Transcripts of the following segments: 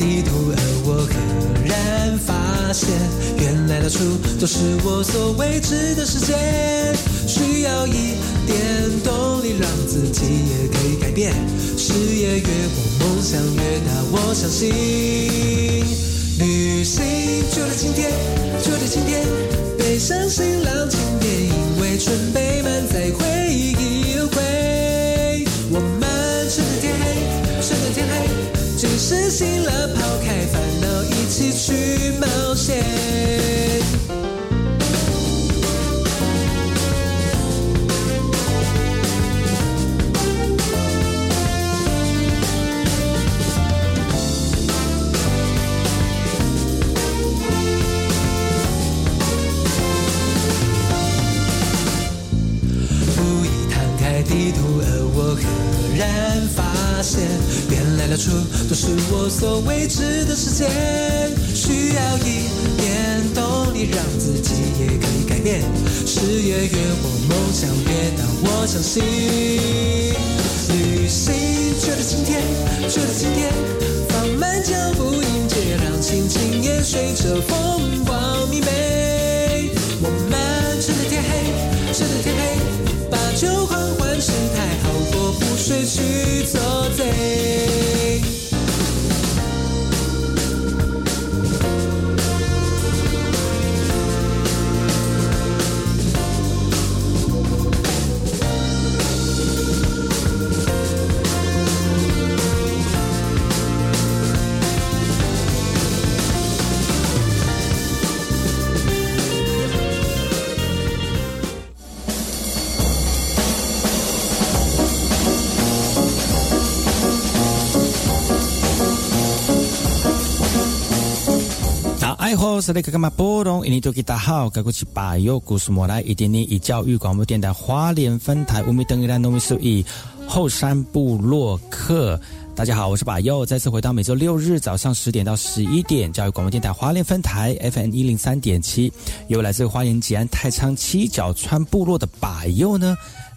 地图，而我赫然发现，原来到处都是我所未知的世界，需要一点动力，让自己也可以改变。事业越广，梦想越大，我相信。旅行就在今天，就在今天，背上行囊，轻点，因为准备满载，回忆自信了，抛开烦恼，一起去冒险。发现原来了处都是我所未知的世界，需要一点动力，让自己也可以改变。事业越广，梦想越大，我相信。旅行就在今天，就在今天，放慢脚步迎接，让心情也随着风光明媚。我们趁着天黑，趁着天黑，把酒狂，谁去做贼。是那个嘛？波动，印尼多吉大好，该过去把右故事莫来，一点点以教育广播电台华联分台五米等于兰农米数以后山部落客。大家好，我是把右，再次回到每周六日早上十点到十一点，教育广播电台华联分台 FM 一零三点七，由来自花莲吉安太仓七角川部落的把右呢。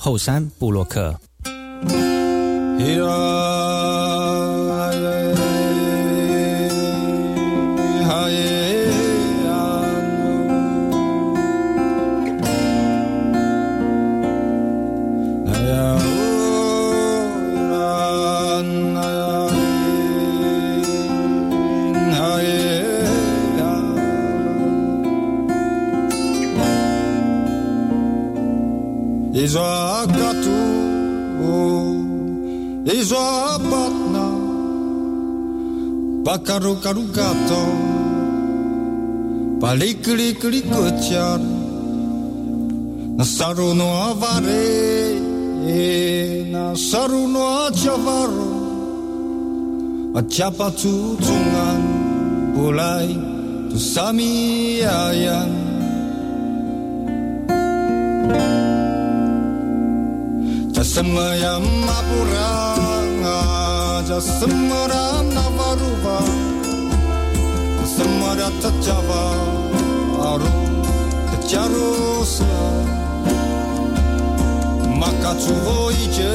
后山布洛克。izakatu izapatna pakarukarukato palikliklikutiar na saru no avare na saru no achavaro acapatutungan bulai tu samiayan thank you Semayam apura ngaja semara Semua semara tajava aru tajarosa maka cuvo ije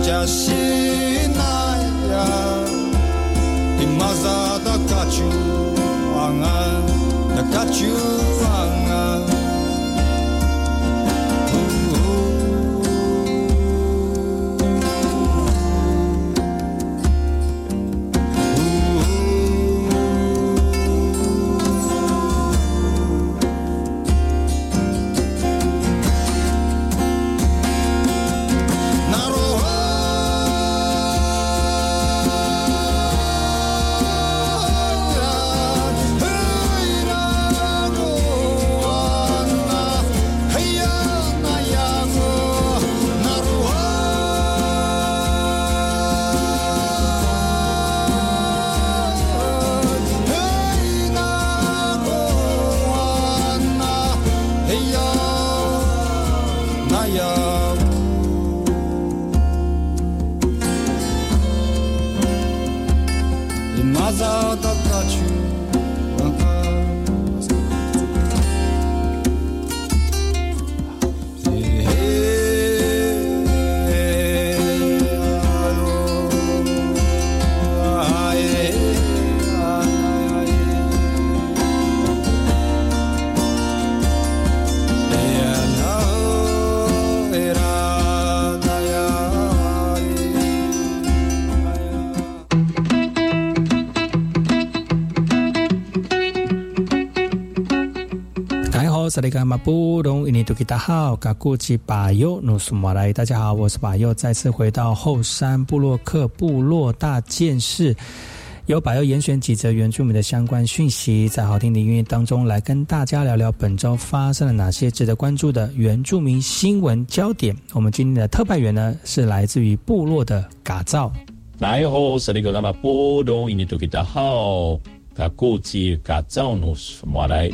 jasinaya imazada kachu angan nakachu angan. 萨利马布隆伊尼吉好，嘎古吉巴尤努苏马来，大家好，我是巴尤，再次回到后山布洛克部落大件事，由巴尤严选几则原住民的相关讯息，在好听的音乐当中来跟大家聊聊本周发生了哪些值得关注的原住民新闻焦点。我们今天的特派员呢，是来自于部落的嘎造。来好，萨利马布隆伊尼吉好，嘎古吉嘎造努苏马来。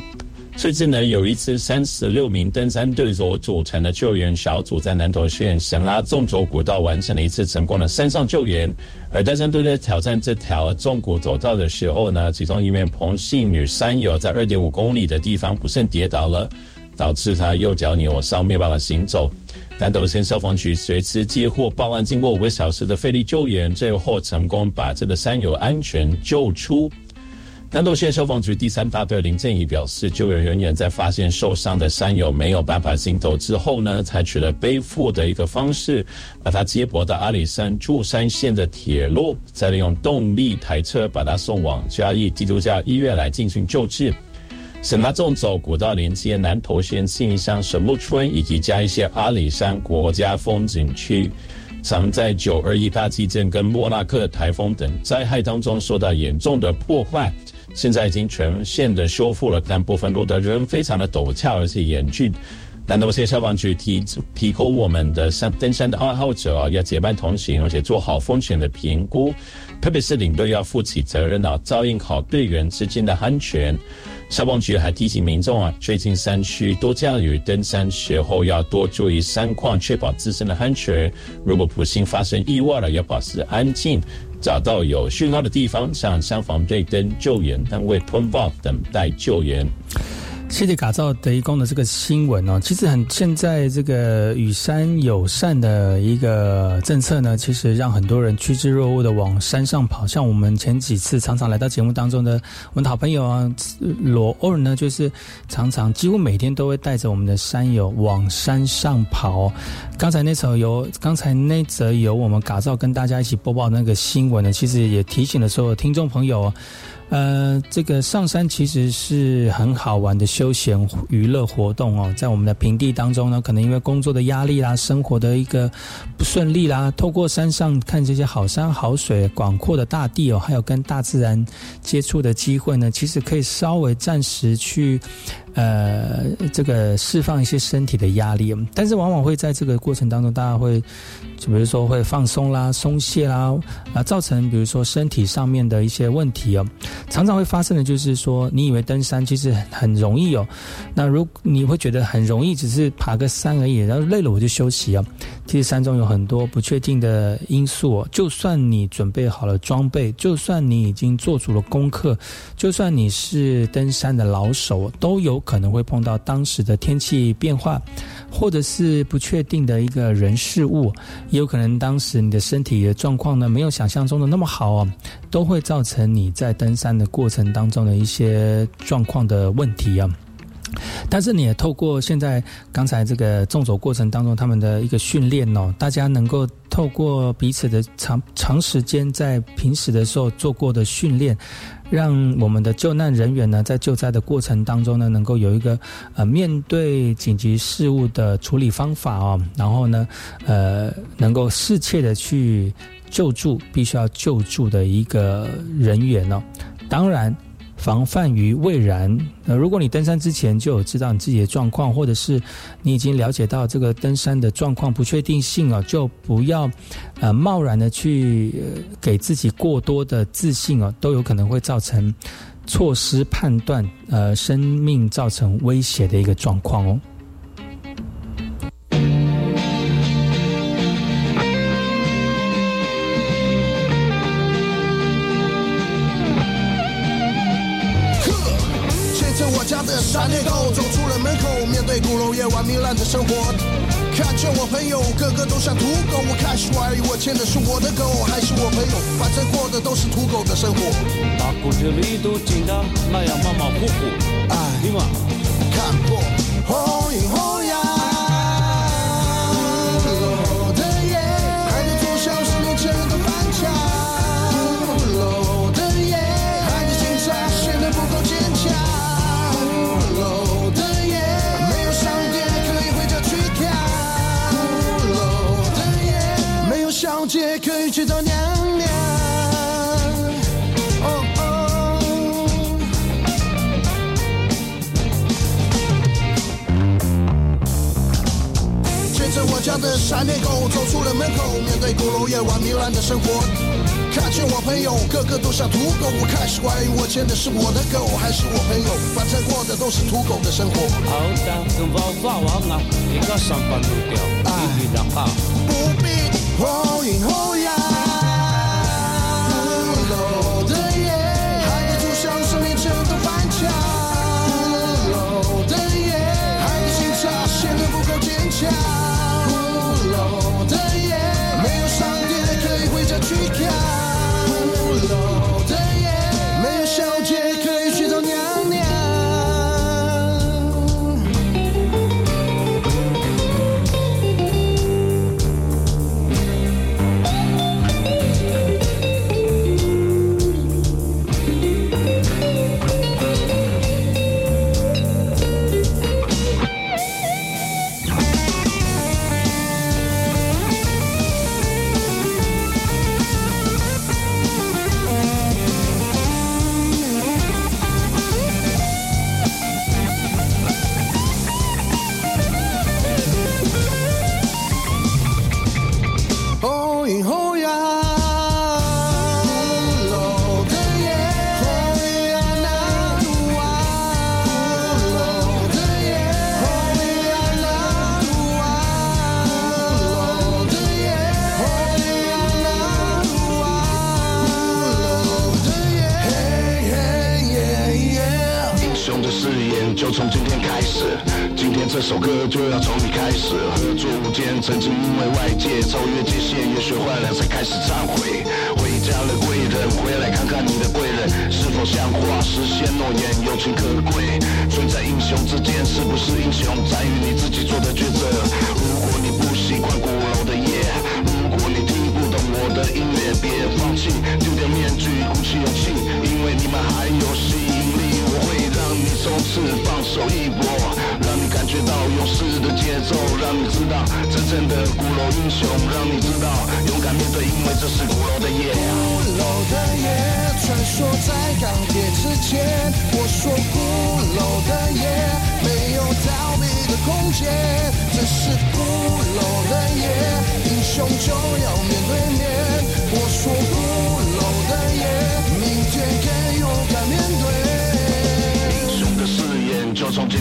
最近呢，有一支三十六名登山队所组成的救援小组，在南投县神拉纵轴古道完成了一次成功的山上救援。而登山队在挑战这条纵谷走道的时候呢，其中一名彭姓女山友在二点五公里的地方不慎跌倒了，导致她右脚扭伤，没办法行走。南投县消防局随时接获报案，经过五个小时的费力救援，最后成功把这个山友安全救出。南投县消防局第三大队林正义表示，救援人员在发现受伤的山友没有办法行走之后呢，采取了背负的一个方式，把他接驳到阿里山柱山线的铁路，再利用动力台车把他送往嘉义基督教医院来进行救治。省拉纵走古道连接南投县信义乡神木村以及嘉义县阿里山国家风景区，常在九二一大地震跟莫拉克台风等灾害当中受到严重的破坏。现在已经全线的修复了，但部分路的人非常的陡峭而且严峻。南投县消防局提提供我们的山登山的爱好者啊，要结伴同行，而且做好风险的评估，特别是领队要负起责任啊，照应好队员之间的安全。消防局还提醒民众啊，最近山区多降雨，登山时候要多注意山况，确保自身的安全。如果不幸发生意外了，要保持安静。找到有讯号的地方，向消防队等救援单位通报，等待救援。谢谢改造德一公的这个新闻哦，其实很现在这个与山友善的一个政策呢，其实让很多人趋之若鹜的往山上跑。像我们前几次常常来到节目当中的我们的好朋友啊，罗欧尔呢，就是常常几乎每天都会带着我们的山友往山上跑。刚才那首由刚才那则由我们改造跟大家一起播报那个新闻呢，其实也提醒了所有听众朋友。呃，这个上山其实是很好玩的休闲娱乐活动哦，在我们的平地当中呢，可能因为工作的压力啦，生活的一个不顺利啦，透过山上看这些好山好水、广阔的大地哦，还有跟大自然接触的机会呢，其实可以稍微暂时去。呃，这个释放一些身体的压力，但是往往会在这个过程当中，大家会，就比如说会放松啦、松懈啦，啊，造成比如说身体上面的一些问题哦。常常会发生的就是说，你以为登山其实很容易哦，那如你会觉得很容易，只是爬个山而已，然后累了我就休息啊。其实山中有很多不确定的因素哦，就算你准备好了装备，就算你已经做足了功课，就算你是登山的老手，都有。可能会碰到当时的天气变化，或者是不确定的一个人事物，也有可能当时你的身体的状况呢没有想象中的那么好哦，都会造成你在登山的过程当中的一些状况的问题啊。但是你也透过现在刚才这个纵走过程当中他们的一个训练哦，大家能够透过彼此的长长时间在平时的时候做过的训练，让我们的救难人员呢在救灾的过程当中呢，能够有一个呃面对紧急事务的处理方法哦，然后呢呃能够适切的去救助必须要救助的一个人员哦，当然。防范于未然。那如果你登山之前就有知道你自己的状况，或者是你已经了解到这个登山的状况不确定性啊，就不要呃贸然的去给自己过多的自信哦，都有可能会造成错失判断，呃，生命造成威胁的一个状况哦。山野狗走出了门口，面对鼓楼夜晚糜烂的生活。看见我朋友个个都像土狗，我开始怀疑我牵的是我的狗还是我朋友，反正过的都是土狗的生活。把骨子里都紧张，那样马马虎虎。哎，对吗？看破去找娘娘。哦哦。牵着我家的闪电狗走出了门口，面对鼓楼夜晚糜烂的生活。看见我朋友个个都像土狗，我开始怀疑我牵的是我的狗还是我朋友，反正过的都是土狗的生活。好的，跟娃娃王啊，一个上班路掉，一比两好。不必。后隐后扬，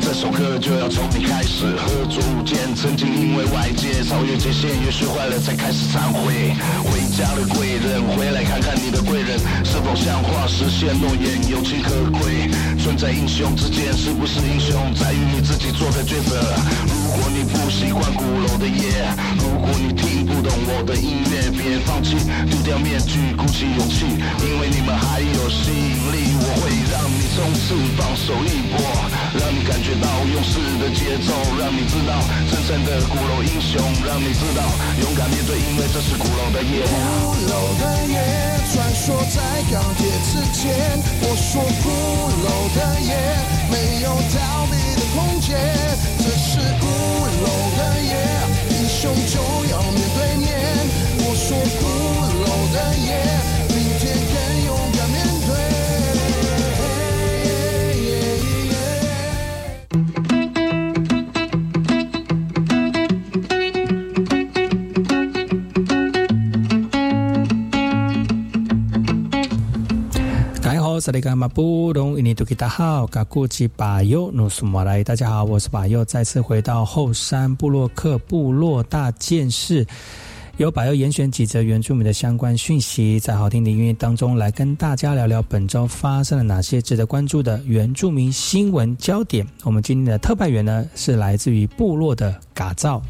这首歌就要从你开始。合作无间，曾经因为外界超越界限，也学坏了才开始忏悔。回家的贵人，回来看看你的贵人是否像话，实现诺言，有情可贵。存在英雄之间，是不是英雄，在于你自己做的抉择。如果你不习惯鼓楼的夜，如果你听不懂我的音乐，别放弃，丢掉面具，鼓起勇气，因为你们还有吸引力。我会让你冲刺，放手一搏，让你感觉到勇士的节奏，让你知道真正的鼓楼英雄，让你知道勇敢面对，因为这是鼓楼的夜。鼓楼的夜，穿梭在钢铁之间。我说鼓楼的夜，没有逃避的空间。这是鼓楼的夜，英雄就大家好，萨利嘎马布隆伊尼图吉达好，嘎古吉巴尤努苏马来。大家好，我是巴尤，再次回到后山部落克部落大件事，由巴尤严选几则原住民的相关讯息，在好听的音乐当中来跟大家聊聊本周发生了哪些值得关注的原住民新闻焦点。我们今天的特派员呢是来自于部落的嘎造。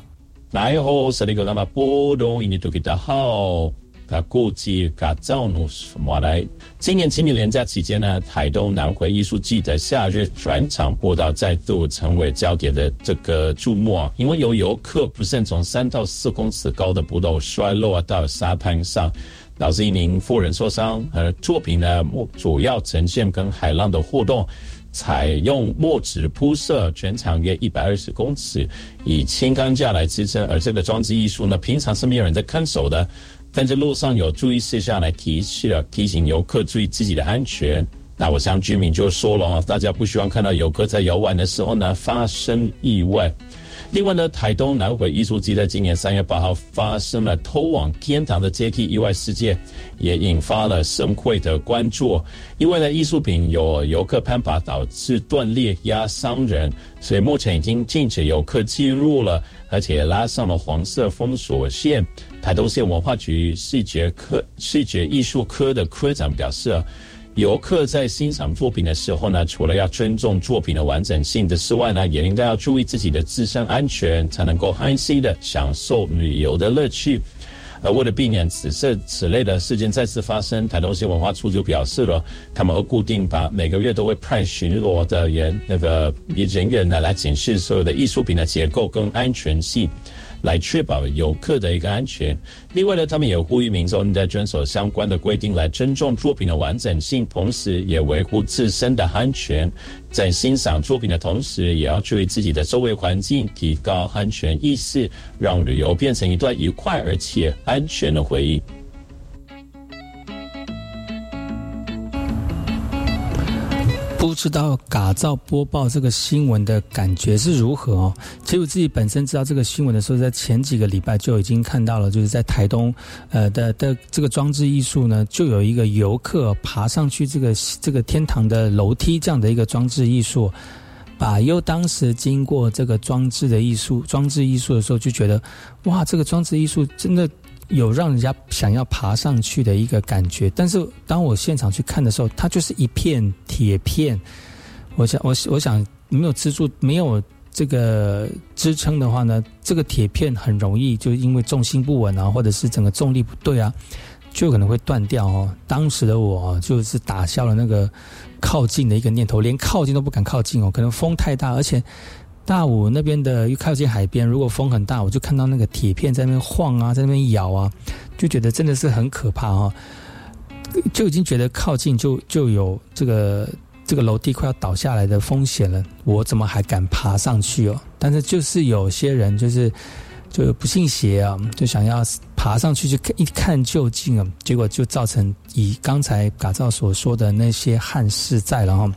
来好，是那个那么波动，印尼都给大好。他估计嘎造努什么来？今年清明连假期间呢，台东南回艺术季的夏日转场步道再度成为焦点的这个注目，因为有游客不慎从三到四公尺高的步道摔落到沙滩上。导致一名妇人受伤，而作品呢，主要呈现跟海浪的互动，采用墨纸铺设，全长约一百二十公尺，以轻钢架来支撑。而这个装置艺术呢，平常是没有人在看守的，但是路上有注意事项来提示，提醒游客注意自己的安全。那我想居民就说了啊，大家不希望看到游客在游玩的时候呢发生意外。另外呢，台东南回艺术季在今年三月八号发生了偷往天堂的阶梯意外事件，也引发了社会的关注。因为呢，艺术品有游客攀爬导致断裂压伤人，所以目前已经禁止游客进入了，而且拉上了黄色封锁线。台东县文化局视觉科视觉艺术科的科长表示。游客在欣赏作品的时候呢，除了要尊重作品的完整性的之外呢，也应该要注意自己的自身安全，才能够安心的享受旅游的乐趣。而为了避免此次此类的事件再次发生，台东县文化处就表示了，他们会固定把每个月都会派巡逻的人那个人员呢来检视所有的艺术品的结构跟安全性。来确保游客的一个安全。另外呢，他们也呼吁民众应该遵守相关的规定，来尊重作品的完整性，同时也维护自身的安全。在欣赏作品的同时，也要注意自己的周围环境，提高安全意识，让旅游变成一段愉快而且安全的回忆。知道嘎造播报这个新闻的感觉是如何哦？其实我自己本身知道这个新闻的时候，在前几个礼拜就已经看到了，就是在台东，呃的的这个装置艺术呢，就有一个游客爬上去这个这个天堂的楼梯这样的一个装置艺术。把又当时经过这个装置的艺术装置艺术的时候，就觉得哇，这个装置艺术真的。有让人家想要爬上去的一个感觉，但是当我现场去看的时候，它就是一片铁片。我想，我我想没有支柱、没有这个支撑的话呢，这个铁片很容易就因为重心不稳啊，或者是整个重力不对啊，就可能会断掉哦。当时的我就是打消了那个靠近的一个念头，连靠近都不敢靠近哦，可能风太大，而且。大武那边的又靠近海边，如果风很大，我就看到那个铁片在那边晃啊，在那边摇啊，就觉得真的是很可怕啊！就已经觉得靠近就就有这个这个楼梯快要倒下来的风险了，我怎么还敢爬上去哦？但是就是有些人就是就不信邪啊，就想要爬上去去看一看究竟啊，结果就造成以刚才嘎造所说的那些憾事在了哈。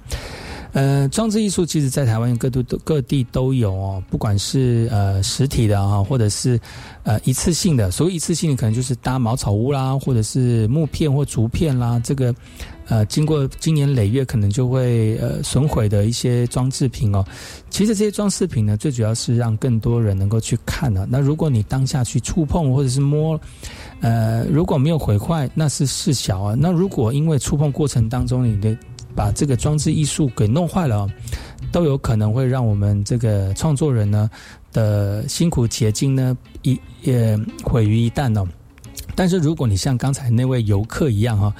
呃，装置艺术其实在台湾各地都各地都有哦，不管是呃实体的啊，或者是呃一次性的。所谓一次性的，可能就是搭茅草屋啦，或者是木片或竹片啦，这个呃经过经年累月可能就会呃损毁的一些装置品哦。其实这些装饰品呢，最主要是让更多人能够去看呢、那如果你当下去触碰或者是摸，呃，如果没有毁坏，那是事小啊。那如果因为触碰过程当中你的把这个装置艺术给弄坏了、都有可能会让我们这个创作人呢的辛苦结晶呢一也毁于一旦哦。但是如果你像刚才那位游客一样哈、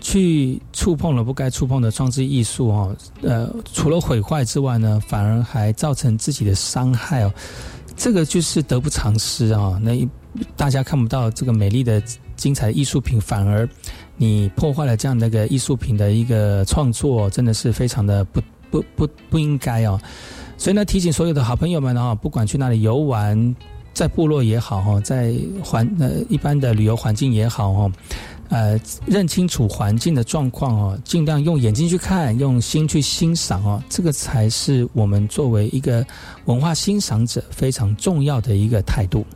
去触碰了不该触碰的装置艺术哦，呃，除了毁坏之外呢，反而还造成自己的伤害哦，这个就是得不偿失啊、那大家看不到这个美丽的、精彩艺术品，反而你破坏了这样的一个艺术品的一个创作，真的是非常的不不不不应该哦。所以呢，提醒所有的好朋友们啊、不管去哪里游玩，在部落也好哈，在环呃一般的旅游环境也好哈，呃，认清楚环境的状况哦，尽量用眼睛去看，用心去欣赏哦，这个才是我们作为一个文化欣赏者非常重要的一个态度。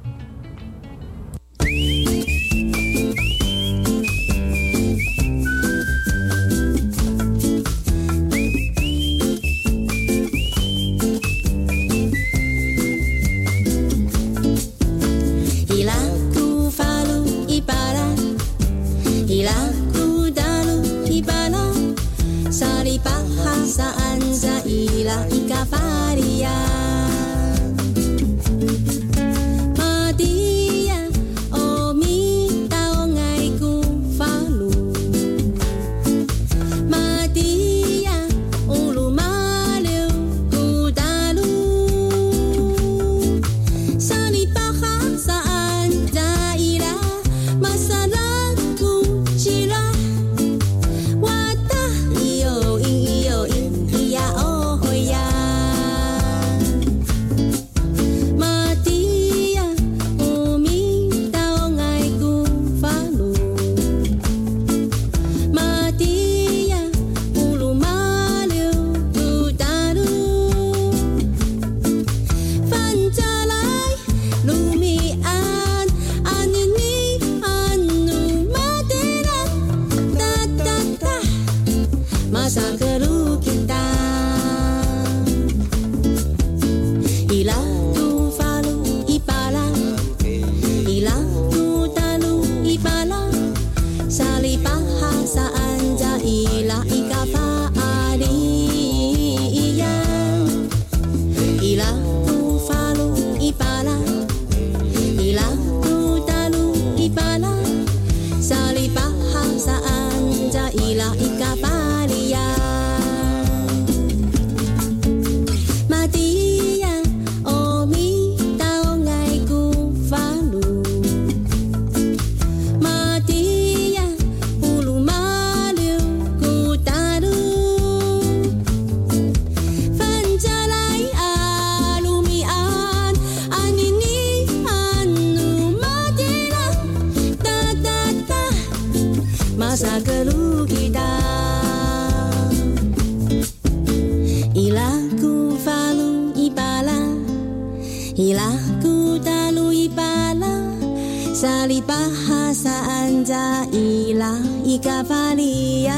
萨里巴哈萨安扎伊拉伊嘎法利亚。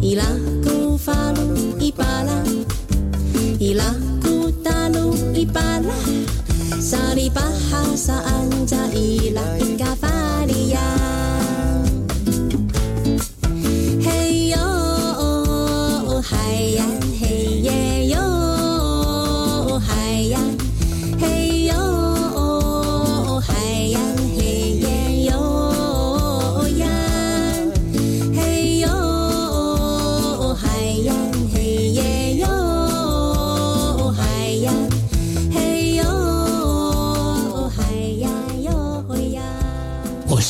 伊拉库法鲁伊巴拉，伊拉库达鲁伊巴拉，萨里巴哈萨安扎伊拉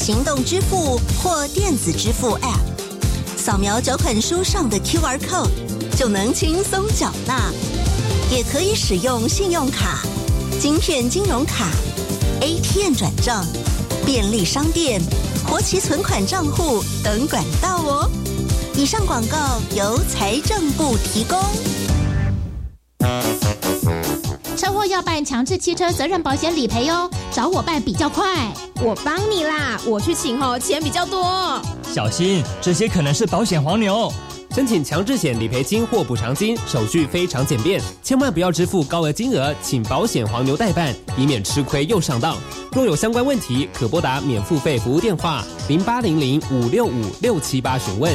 行动支付或电子支付 App，扫描缴款书上的 QR code，就能轻松缴纳。也可以使用信用卡、晶片金融卡、ATM 转账、便利商店、活期存款账户等管道哦。以上广告由财政部提供。车祸要办强制汽车责任保险理赔哦，找我办比较快。我帮你啦，我去请哦，钱比较多。小心，这些可能是保险黄牛。申请强制险理赔金或补偿金，手续非常简便，千万不要支付高额金额，请保险黄牛代办，以免吃亏又上当。若有相关问题，可拨打免付费服务电话零八零零五六五六七八询问。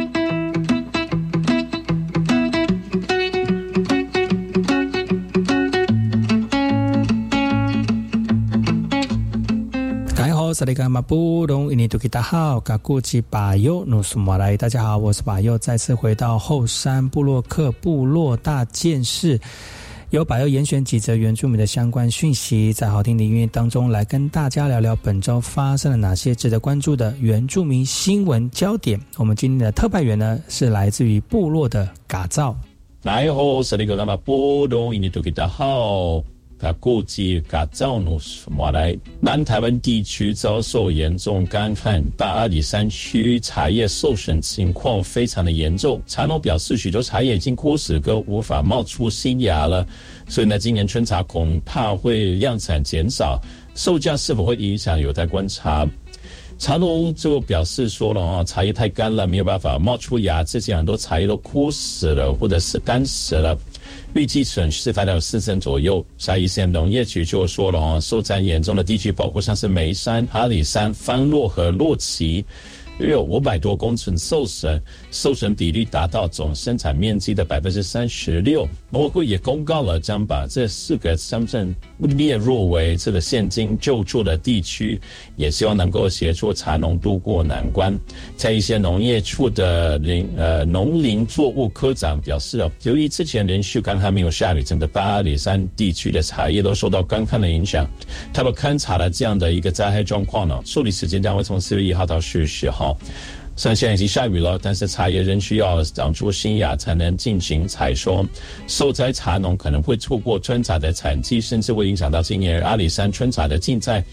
萨利嘎马布隆伊尼图吉达好，嘎古吉巴尤努苏马来。大家好，我是巴尤，再次回到后山部落克部落大件事，由巴尤严选几则原住民的相关讯息，在好听的音乐当中来跟大家聊聊本周发生了哪些值得关注的原住民新闻焦点。我们今天的特派员呢是来自于部落的嘎造。大家好，萨利嘎马布隆伊尼图吉达好。他估计嘎造努什么来？南台湾地区遭受严重干旱，大阿里山区茶叶受损情况非常的严重。茶农表示，许多茶叶已经枯死，跟无法冒出新芽了。所以呢，今年春茶恐怕会量产减少，售价是否会影响，有待观察。茶农就表示说了啊，茶叶太干了，没有办法冒出芽，这些很多茶叶都枯死了，或者是干死了。预计损失大概有四成左右。沙伊县农业局就说了哦，受灾严重的地区包括像是眉山、阿里山、方洛和洛奇，约有五百多公顷受损，受损比例达到总生产面积的百分之三十六。农委会也公告了，将把这四个乡镇列入为这个现金救助的地区，也希望能够协助茶农渡过难关。在一些农业处的林呃农林作物科长表示哦，由于之前连续干旱没有下雨，整个八里山地区的茶叶都受到干旱的影响。他们勘察了这样的一个灾害状况呢，受理时间将会从四月一号到四月十号。虽然现在已经下雨了，但是茶叶仍需要长出新芽才能进行采收。受灾茶农可能会错过春茶的产季，甚至会影响到今年阿里山春茶的竞赛。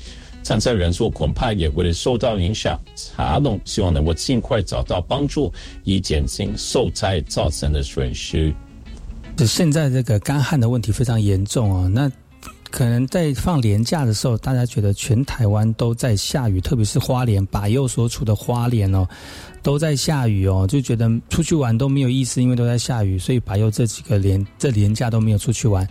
参赛人数恐怕也会受到影响。茶农希望能够尽快找到帮助，以减轻受灾造成的损失。现在这个干旱的问题非常严重哦，那可能在放年假的时候，大家觉得全台湾都在下雨，特别是花莲，把右所处的花莲哦，都在下雨哦，就觉得出去玩都没有意思，因为都在下雨，所以把右这几个连这年假都没有出去玩。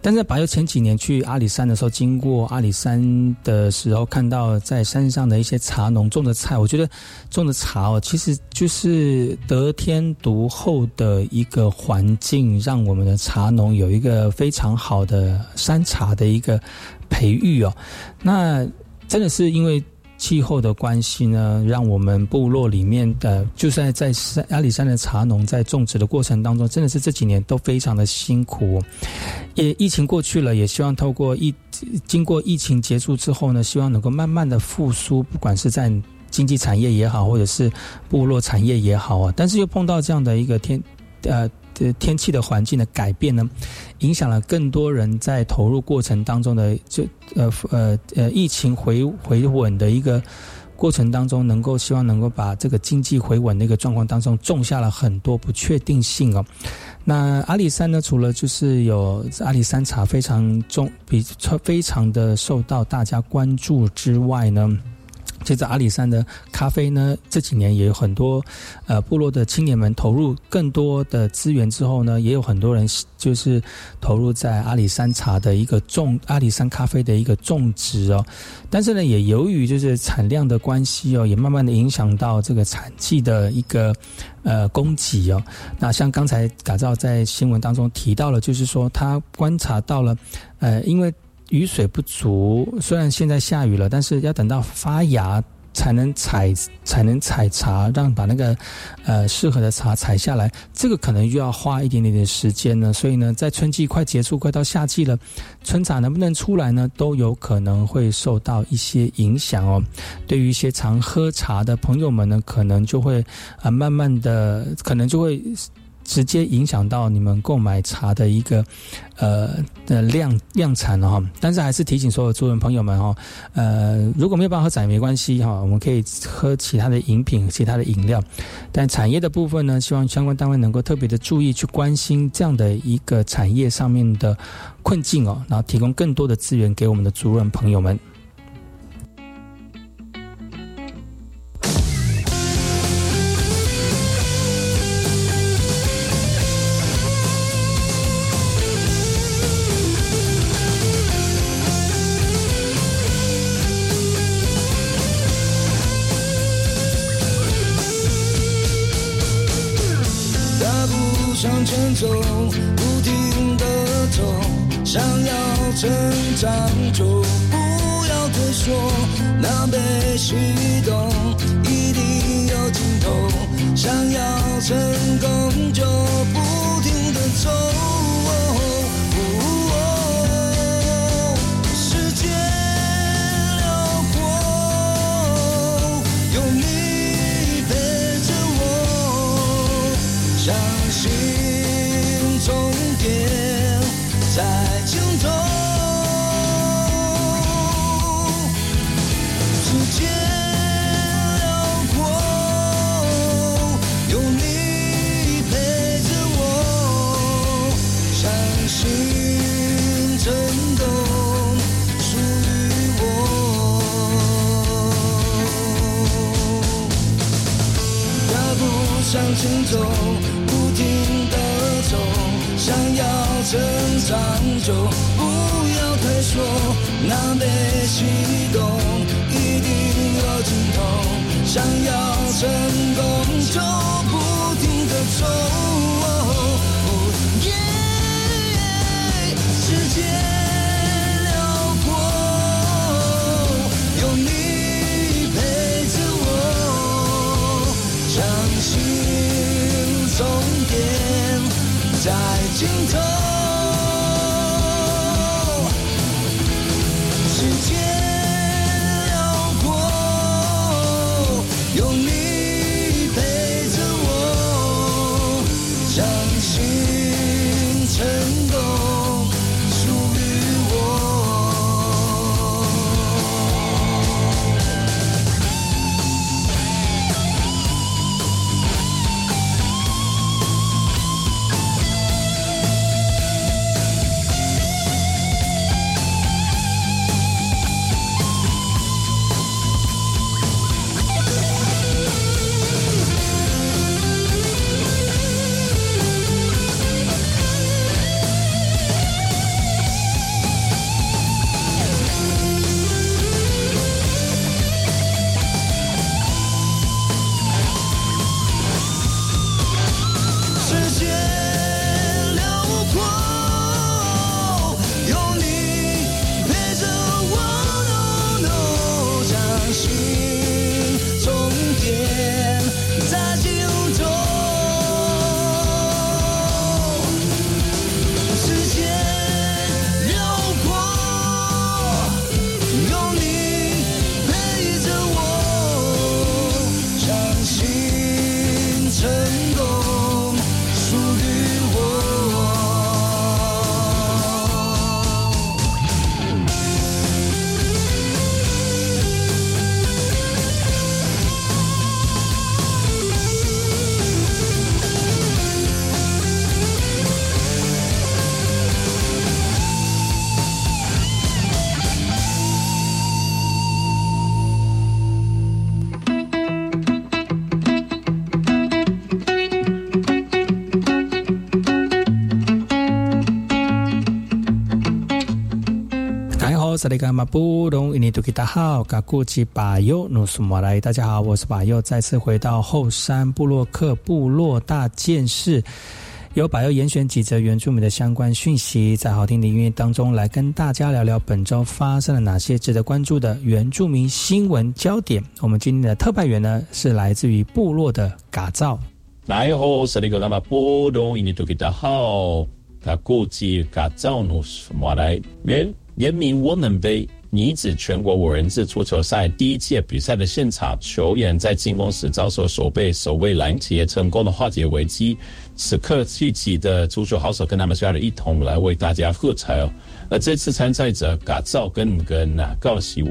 但是白佑前几年去阿里山的时候，经过阿里山的时候，看到在山上的一些茶农种的菜，我觉得种的茶哦，其实就是得天独厚的一个环境，让我们的茶农有一个非常好的山茶的一个培育哦。那真的是因为。气候的关系呢，让我们部落里面的，就算在阿里山的茶农在种植的过程当中，真的是这几年都非常的辛苦。也疫情过去了，也希望透过疫经过疫情结束之后呢，希望能够慢慢的复苏，不管是在经济产业也好，或者是部落产业也好啊。但是又碰到这样的一个天，呃。的天气的环境的改变呢，影响了更多人在投入过程当中的就呃呃呃疫情回回稳的一个过程当中，能够希望能够把这个经济回稳的一个状况当中种下了很多不确定性哦。那阿里山呢，除了就是有阿里山茶非常重比非常的受到大家关注之外呢。接着阿里山的咖啡呢，这几年也有很多，呃，部落的青年们投入更多的资源之后呢，也有很多人就是投入在阿里山茶的一个种阿里山咖啡的一个种植哦。但是呢，也由于就是产量的关系哦，也慢慢的影响到这个产季的一个呃供给哦。那像刚才改造在新闻当中提到了，就是说他观察到了，呃，因为。雨水不足，虽然现在下雨了，但是要等到发芽才能采，才能采茶，让把那个呃适合的茶采下来，这个可能又要花一点点的时间呢。所以呢，在春季快结束，快到夏季了，春茶能不能出来呢，都有可能会受到一些影响哦。对于一些常喝茶的朋友们呢，可能就会啊慢慢的，可能就会。直接影响到你们购买茶的一个呃的量量产了哈，但是还是提醒所有族人朋友们哈，呃如果没有办法喝茶也没关系哈，我们可以喝其他的饮品、其他的饮料。但产业的部分呢，希望相关单位能够特别的注意去关心这样的一个产业上面的困境哦，然后提供更多的资源给我们的族人朋友们。走，不停的走，想要成长就不要退缩，那被驱动一定有尽头，想要成功就不停的走。向前走，不停的走，想要成长就不要退缩，那被启动一定有尽头，想要成功就不停的走。在尽头。萨利嘎马布隆伊尼图吉达好，嘎古吉巴尤努苏马来，大家好，我是巴尤，再次回到后山部落克部落大件事。由百优严选几则原住民的相关讯息，在好听的音乐当中来跟大家聊聊本周发生了哪些值得关注的原住民新闻焦点。我们今天的特派员呢是来自于部落的嘎造。来好，是那个那么波动，印尼都给他好，他估计嘎造努什么来？原原名我能杯女子全国五人制足球赛第一届比赛的现场，球员在进攻时遭受手背守卫拦截，成功的化解危机。此刻，聚集的足球好手跟他们家人一同来为大家喝彩哦。而这次参赛者嘎造跟跟啊告喜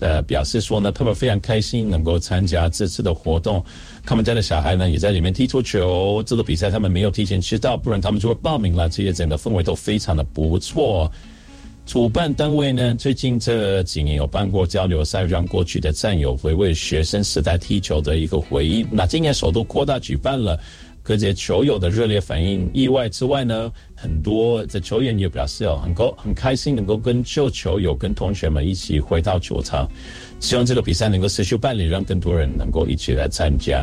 呃表示说呢，他们非常开心能够参加这次的活动。他们家的小孩呢也在里面踢足球。这个比赛他们没有提前知道，不然他们就会报名了。这些整个氛围都非常的不错。主办单位呢，最近这几年有办过交流赛，让过去的战友回味学生时代踢球的一个回忆。那今年首度扩大举办了。各界球友的热烈反应，意外之外呢，很多的球员也表示哦，很高很开心能够跟旧球友、跟同学们一起回到球场，希望这个比赛能够持续办理，让更多人能够一起来参加。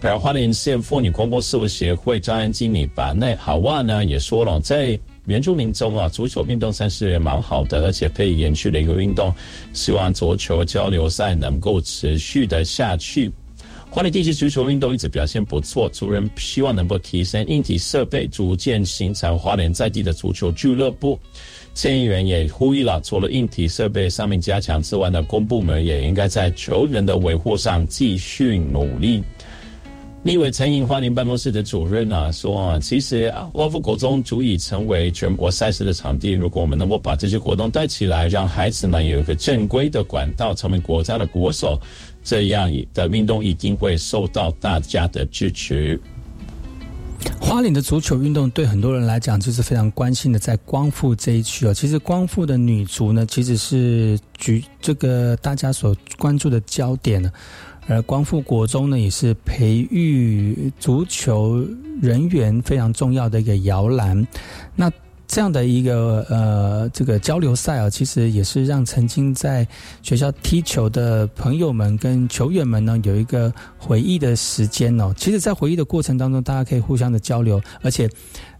而花莲县妇女公共事务协会张安经理把那好话呢也说了，在原住民中啊，足球运动算是蛮好的，而且可以延续的一个运动，希望足球交流赛能够持续的下去。花莲地区足球运动一直表现不错，族人希望能够提升硬体设备，逐渐形成花莲在地的足球俱乐部。县议员也呼吁了，除了硬体设备上面加强之外呢，公部门也应该在球员的维护上继续努力。立委陈颖花莲办公室的主任啊说啊，其实啊，沃夫国中足以成为全国赛事的场地。如果我们能够把这些活动带起来，让孩子们有一个正规的管道，成为国家的国手。这样的运动一定会受到大家的支持。花莲的足球运动对很多人来讲就是非常关心的，在光复这一区哦，其实光复的女足呢，其实是举这个大家所关注的焦点呢。而光复国中呢，也是培育足球人员非常重要的一个摇篮。那这样的一个呃，这个交流赛啊，其实也是让曾经在学校踢球的朋友们跟球员们呢，有一个回忆的时间哦。其实，在回忆的过程当中，大家可以互相的交流，而且，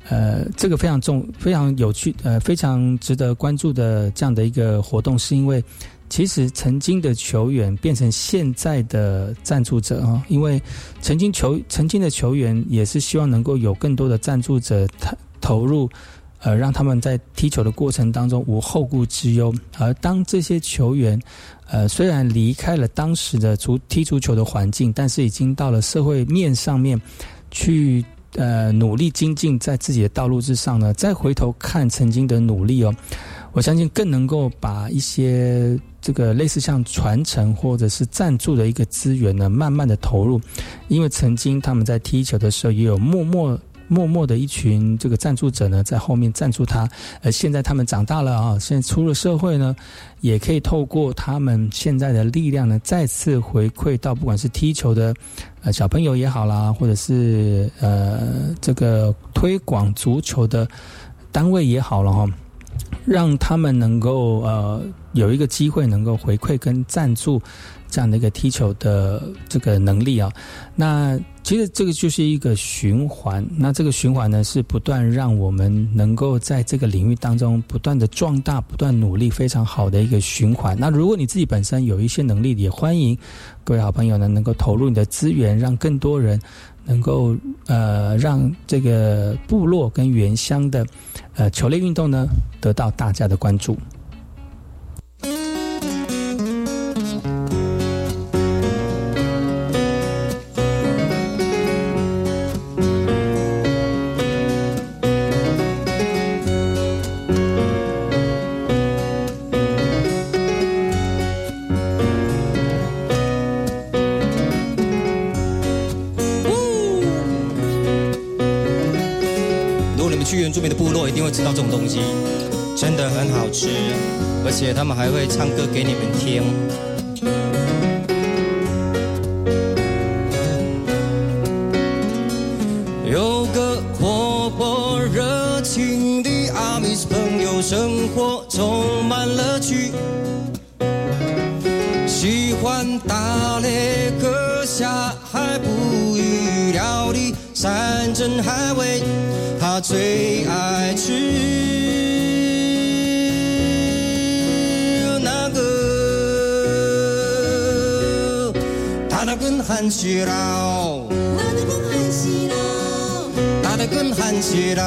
呃，这个非常重、非常有趣、呃，非常值得关注的这样的一个活动，是因为其实曾经的球员变成现在的赞助者啊，因为曾经球曾经的球员也是希望能够有更多的赞助者投投入。呃，让他们在踢球的过程当中无后顾之忧。而当这些球员，呃，虽然离开了当时的足踢足球的环境，但是已经到了社会面上面去，呃，努力精进在自己的道路之上呢，再回头看曾经的努力哦，我相信更能够把一些这个类似像传承或者是赞助的一个资源呢，慢慢的投入，因为曾经他们在踢球的时候也有默默。默默的一群这个赞助者呢，在后面赞助他，而现在他们长大了啊，现在出了社会呢，也可以透过他们现在的力量呢，再次回馈到不管是踢球的呃小朋友也好啦，或者是呃这个推广足球的单位也好了哈，让他们能够呃有一个机会能够回馈跟赞助这样的一个踢球的这个能力啊，那。其实这个就是一个循环，那这个循环呢是不断让我们能够在这个领域当中不断的壮大、不断努力，非常好的一个循环。那如果你自己本身有一些能力，也欢迎各位好朋友呢能够投入你的资源，让更多人能够呃让这个部落跟原乡的呃球类运动呢得到大家的关注。且他们还会唱歌给你们听。有个活泼热情的阿米斯朋友生活充满乐趣，喜欢打猎、割下海捕鱼、料理山珍海味，他最爱吃他的根很细绕。他的根很细绕，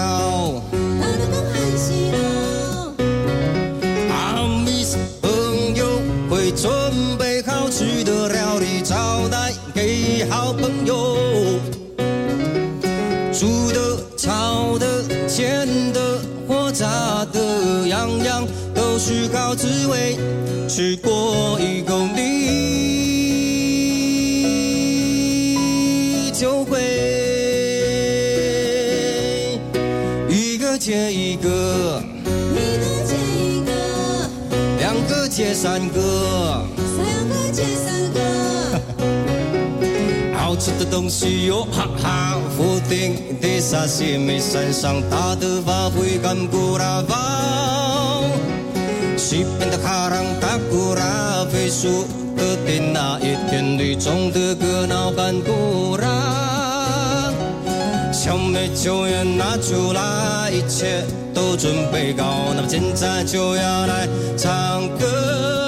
阿米斯朋友会准备好吃的料理招待给好朋友，煮的、炒的、煎的或炸的，样样都是好滋味。吃过一口你个接三个，三个接三个。好吃的东西哟，哈哈，福鼎的沙西米山上大的发挥干古拉包，西边的卡朗达古拉飞树的电那一天里中的个脑干古拉。小美酒也拿出来，一切都准备好，那么现在就要来唱歌，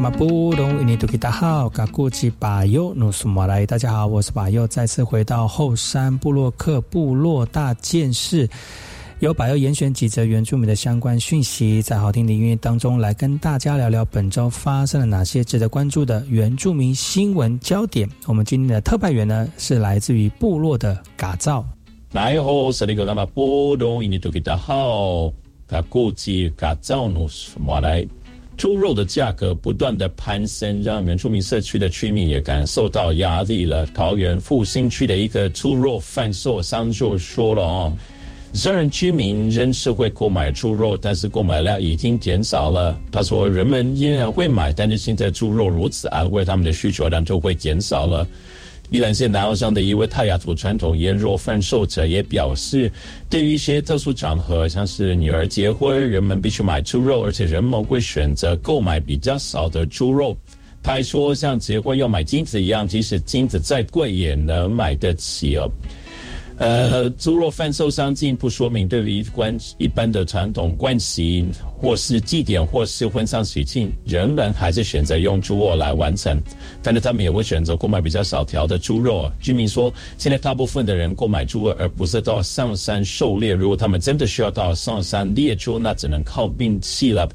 马布隆伊尼图吉达好，嘎古吉巴尤努苏马来。大家好，我是巴尤，再次回到后山部落克部落大件事，由巴尤严选几则原住民的相关讯息，在好听的音乐当中来跟大家聊聊本周发生了哪些值得关注的原住民新闻焦点。我们今天的特派员呢是来自于部落的嘎造。大家好，萨利格拉马波东伊尼图吉达好，嘎古吉嘎造努苏马来。猪肉的价格不断的攀升，让原住民社区的居民也感受到压力了。桃园复兴区的一个猪肉贩售商就说了哦，虽然居民仍是会购买猪肉，但是购买量已经减少了。他说，人们依然会买，但是现在猪肉如此昂贵，他们的需求量就会减少了。宜兰县南澳乡的一位泰雅族传统腌肉贩售者也表示，对于一些特殊场合，像是女儿结婚，人们必须买猪肉，而且人们会选择购买比较少的猪肉。他还说，像结婚要买金子一样，即使金子再贵也能买得起哦。呃，猪肉贩售商进一步说明，对于关一般的传统惯习，或是祭典，或是婚丧喜庆，人们还是选择用猪肉来完成，但是他们也会选择购买比较少条的猪肉。居民说，现在大部分的人购买猪肉，而不是到上山狩猎。如果他们真的需要到上山猎猪，那只能靠运气了。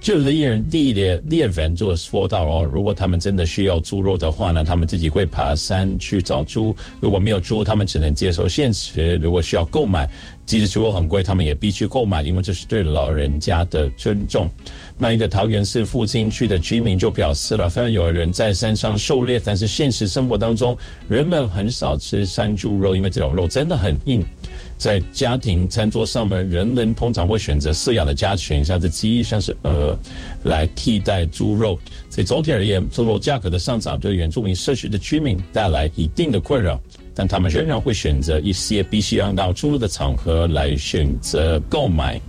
就猎人地的猎人就说到哦，如果他们真的需要猪肉的话呢，他们自己会爬山去找猪；如果没有猪，他们只能接受现实。如果需要购买，即使猪肉很贵，他们也必须购买，因为这是对老人家的尊重。那一个桃园市附近区的居民就表示了，虽然有人在山上狩猎，但是现实生活当中，人们很少吃山猪肉，因为这种肉真的很硬。在家庭餐桌上面，人们通常会选择饲养的家禽，像是鸡、像是鹅，来替代猪肉。所以总体而言，猪肉价格的上涨对原住民社区的居民带来一定的困扰，但他们仍然会选择一些必须要到猪肉的场合来选择购买。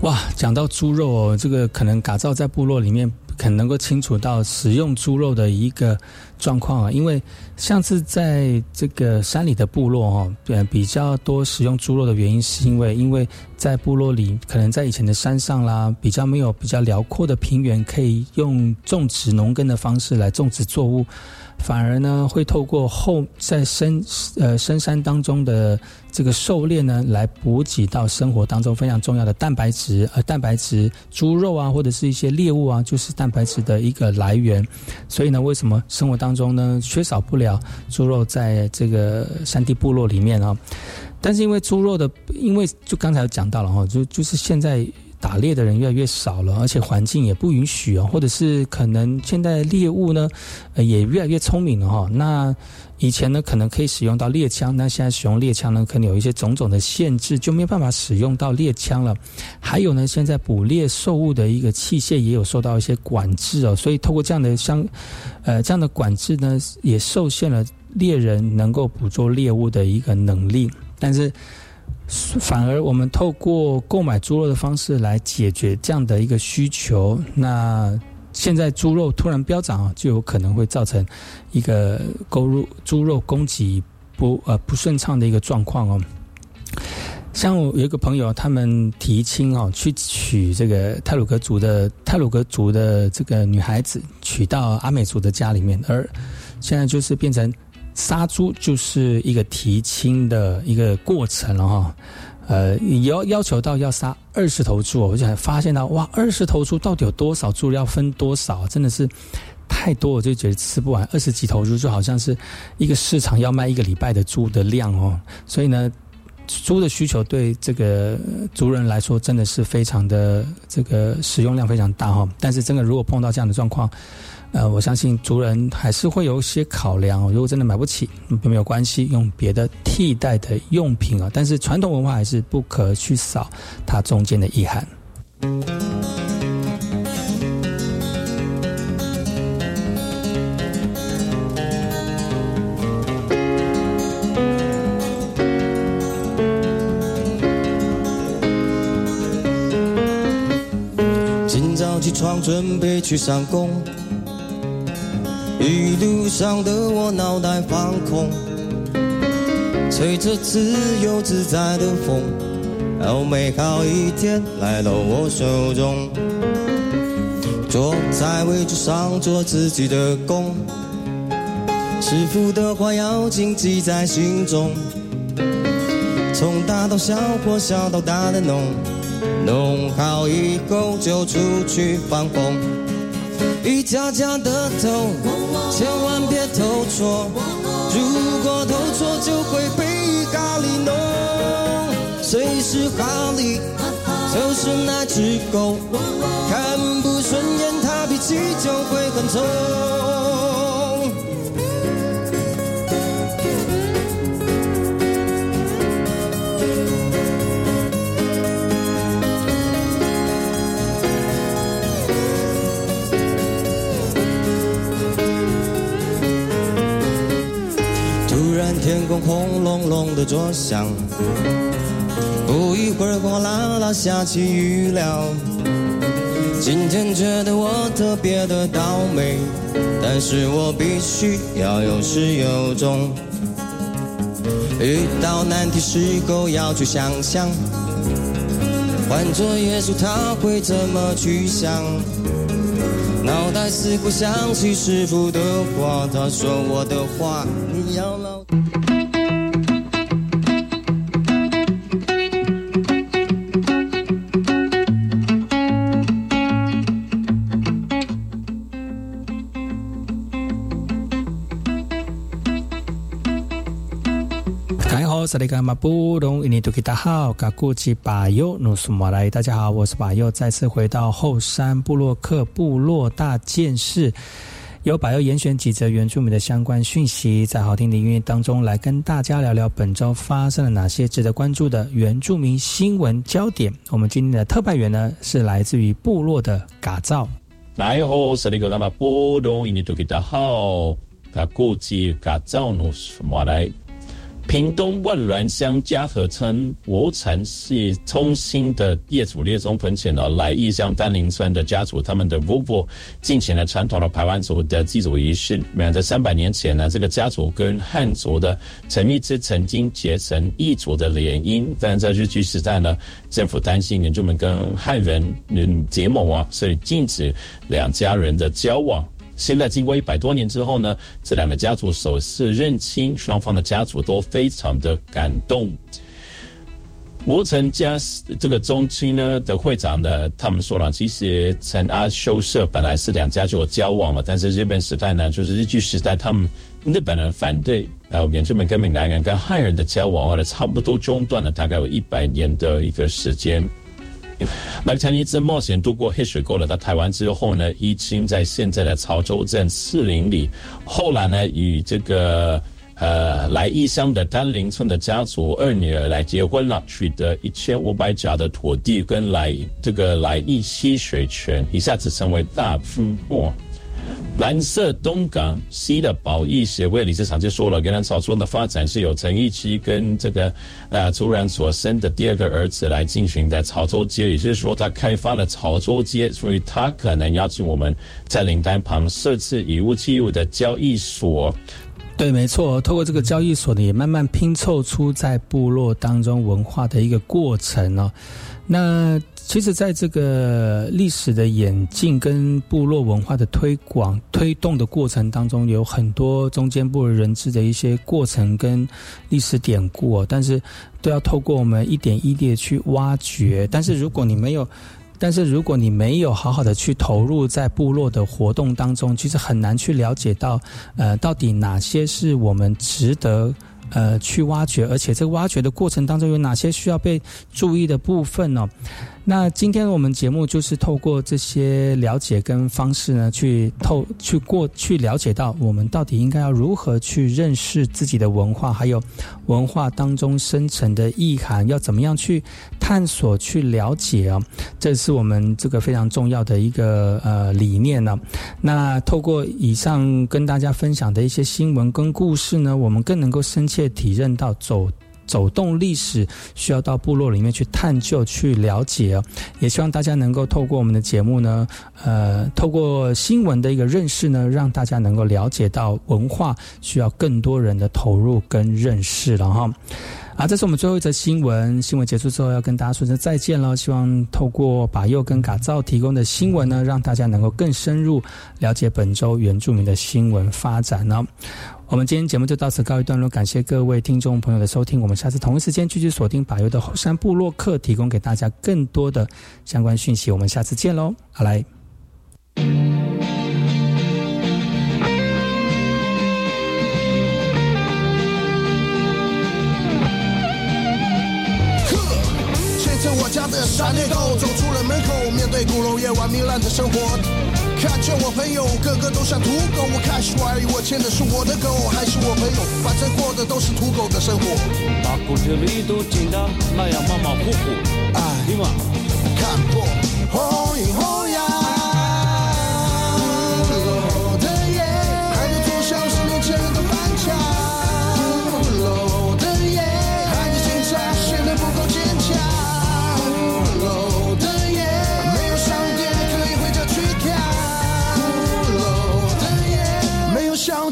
哇，讲到猪肉哦，这个可能嘎造在部落里面很能够清楚到使用猪肉的一个状况啊，因为像是在这个山里的部落哦，呃比较多使用猪肉的原因，是因为因为在部落里，可能在以前的山上啦，比较没有比较辽阔的平原，可以用种植农耕的方式来种植作物。反而呢会透过后在深呃深山当中的这个狩猎呢，来补给到生活当中非常重要的蛋白质。而蛋白质，猪肉啊，或者是一些猎物啊，就是蛋白质的一个来源。所以呢，为什么生活当中呢缺少不了猪肉在这个山地部落里面啊？但是因为猪肉的，因为就刚才有讲到了哈，就就是现在。打猎的人越来越少了，而且环境也不允许啊，或者是可能现在猎物呢，呃，也越来越聪明了哈。那以前呢，可能可以使用到猎枪，那现在使用猎枪呢，可能有一些种种的限制，就没有办法使用到猎枪了。还有呢，现在捕猎兽物的一个器械也有受到一些管制哦，所以透过这样的相，呃，这样的管制呢，也受限了猎人能够捕捉猎物的一个能力，但是。反而，我们透过购买猪肉的方式来解决这样的一个需求。那现在猪肉突然飙涨啊，就有可能会造成一个购入猪肉供给不呃不顺畅的一个状况哦。像我有一个朋友，他们提亲哦，去娶这个泰鲁格族的泰鲁格族的这个女孩子，娶到阿美族的家里面，而现在就是变成。杀猪就是一个提亲的一个过程了哈，呃，要要求到要杀二十头猪，我就还发现到哇，二十头猪到底有多少猪要分多少，真的是太多，我就觉得吃不完。二十几头猪就好像是一个市场要卖一个礼拜的猪的量哦，所以呢，猪的需求对这个族人来说真的是非常的这个使用量非常大哈。但是真的如果碰到这样的状况。呃，我相信族人还是会有一些考量。如果真的买不起，没有关系，用别的替代的用品啊。但是传统文化还是不可去扫它中间的遗憾。今早起床准备去上工。一路上的我脑袋放空，吹着自由自在的风，好美好一天来到我手中。坐在位置上做自己的工，师傅的话要谨记在心中。从大到小或小到大的弄，弄好以后就出去放风。一家家的偷，千万别偷错。如果偷错，就会被咖喱弄。谁是咖喱？就是那只狗。看不顺眼，它脾气就会很冲。天空轰隆隆的作响，不一会儿哗啦啦下起雨了。今天觉得我特别的倒霉，但是我必须要有始有终。遇到难题时候要去想想，换做耶稣他会怎么去想？脑袋似乎想起师傅的话，他说我的话你要牢。萨利嘎马布隆伊尼图吉达好，嘎古吉巴尤努苏马来，大家好，我是巴尤，再次回到后山布洛克部落大件事，由巴尤严选几则原住民的相关讯息，在好听的音乐当中来跟大家聊聊本周发生了哪些值得关注的原住民新闻焦点。我们今天的特派员呢是来自于部落的嘎造。来好，萨利格拉马布隆伊尼图吉达好，嘎古吉嘎造努苏马来。屏东万峦乡嘉禾村国产是中心的业主列宗分前呢，来义乡丹林村的家族，他们的夫妇进行了传统的排湾族的祭祖仪式。那在三百年前呢，这个家族跟汉族的陈密之曾经结成异族的联姻，但在日据时代呢，政府担心原住民跟汉人嗯结盟啊，所以禁止两家人的交往。现在经过一百多年之后呢，这两个家族首次认亲，双方的家族都非常的感动。吴成家这个中期呢的会长呢，他们说了，其实陈阿修社本来是两家就有交往了，但是日本时代呢，就是日据时代，他们日本人反对呃原住民跟闽南人跟汉人的交往，后来差不多中断了大概有一百年的一个时间。麦强尼兹冒险渡过黑水沟了，到台湾之后呢，一亲在现在的潮州镇四林里，后来呢与这个。呃，来异乡的丹林村的家族二女儿来结婚了，取得一千五百甲的土地跟来这个来义溪水泉，一下子成为大富户。蓝色东港西的保益协会理事长就说了，跟南草村的发展是由陈义基跟这个呃突然所生的第二个儿子来进行的潮州街，也就是说他开发了潮州街，所以他可能邀请我们在灵丹旁设置以物易物的交易所。对，没错。透过这个交易所呢，也慢慢拼凑出在部落当中文化的一个过程哦。那其实，在这个历史的演进跟部落文化的推广推动的过程当中，有很多中间不为人知的一些过程跟历史典故。但是，都要透过我们一点一滴的去挖掘。但是，如果你没有但是如果你没有好好的去投入在部落的活动当中，其实很难去了解到，呃，到底哪些是我们值得呃去挖掘，而且这个挖掘的过程当中有哪些需要被注意的部分呢？那今天我们节目就是透过这些了解跟方式呢，去透去过去了解到我们到底应该要如何去认识自己的文化，还有文化当中深层的意涵，要怎么样去探索、去了解啊？这是我们这个非常重要的一个呃理念呢。那透过以上跟大家分享的一些新闻跟故事呢，我们更能够深切体认到走。走动历史需要到部落里面去探究、去了解哦，也希望大家能够透过我们的节目呢，呃，透过新闻的一个认识呢，让大家能够了解到文化需要更多人的投入跟认识了哈。啊，这是我们最后一则新闻。新闻结束之后，要跟大家说声再见了。希望透过把右跟嘎造提供的新闻呢，让大家能够更深入了解本周原住民的新闻发展呢。我们今天节目就到此告一段落，感谢各位听众朋友的收听。我们下次同一时间继续锁定把右的后山部落客，提供给大家更多的相关讯息。我们下次见喽，好来。家的闪电狗走出了门口，面对鼓楼夜晚糜烂的生活。看见我朋友个个都像土狗，我开始怀疑我牵的是我的狗还是我朋友，反正过的都是土狗的生活。把骨子里都紧张那样马马虎虎，哎，对吗？看破红影红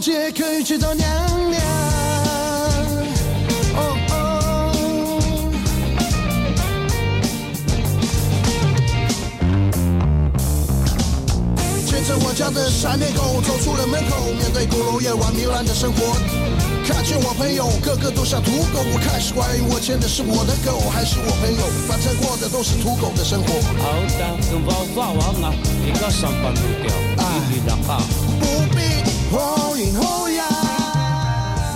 姐可以去找娘娘。哦哦。牵着我家的闪电狗走出了门口，面对鼓楼夜晚糜烂的生活。看见我朋友个个都像土狗，我开始怀疑我牵的是我的狗还是我朋友，反正过的都是土狗的生活。好的，跟娃娃王啊，一个上班路掉，一地两下。不必红影。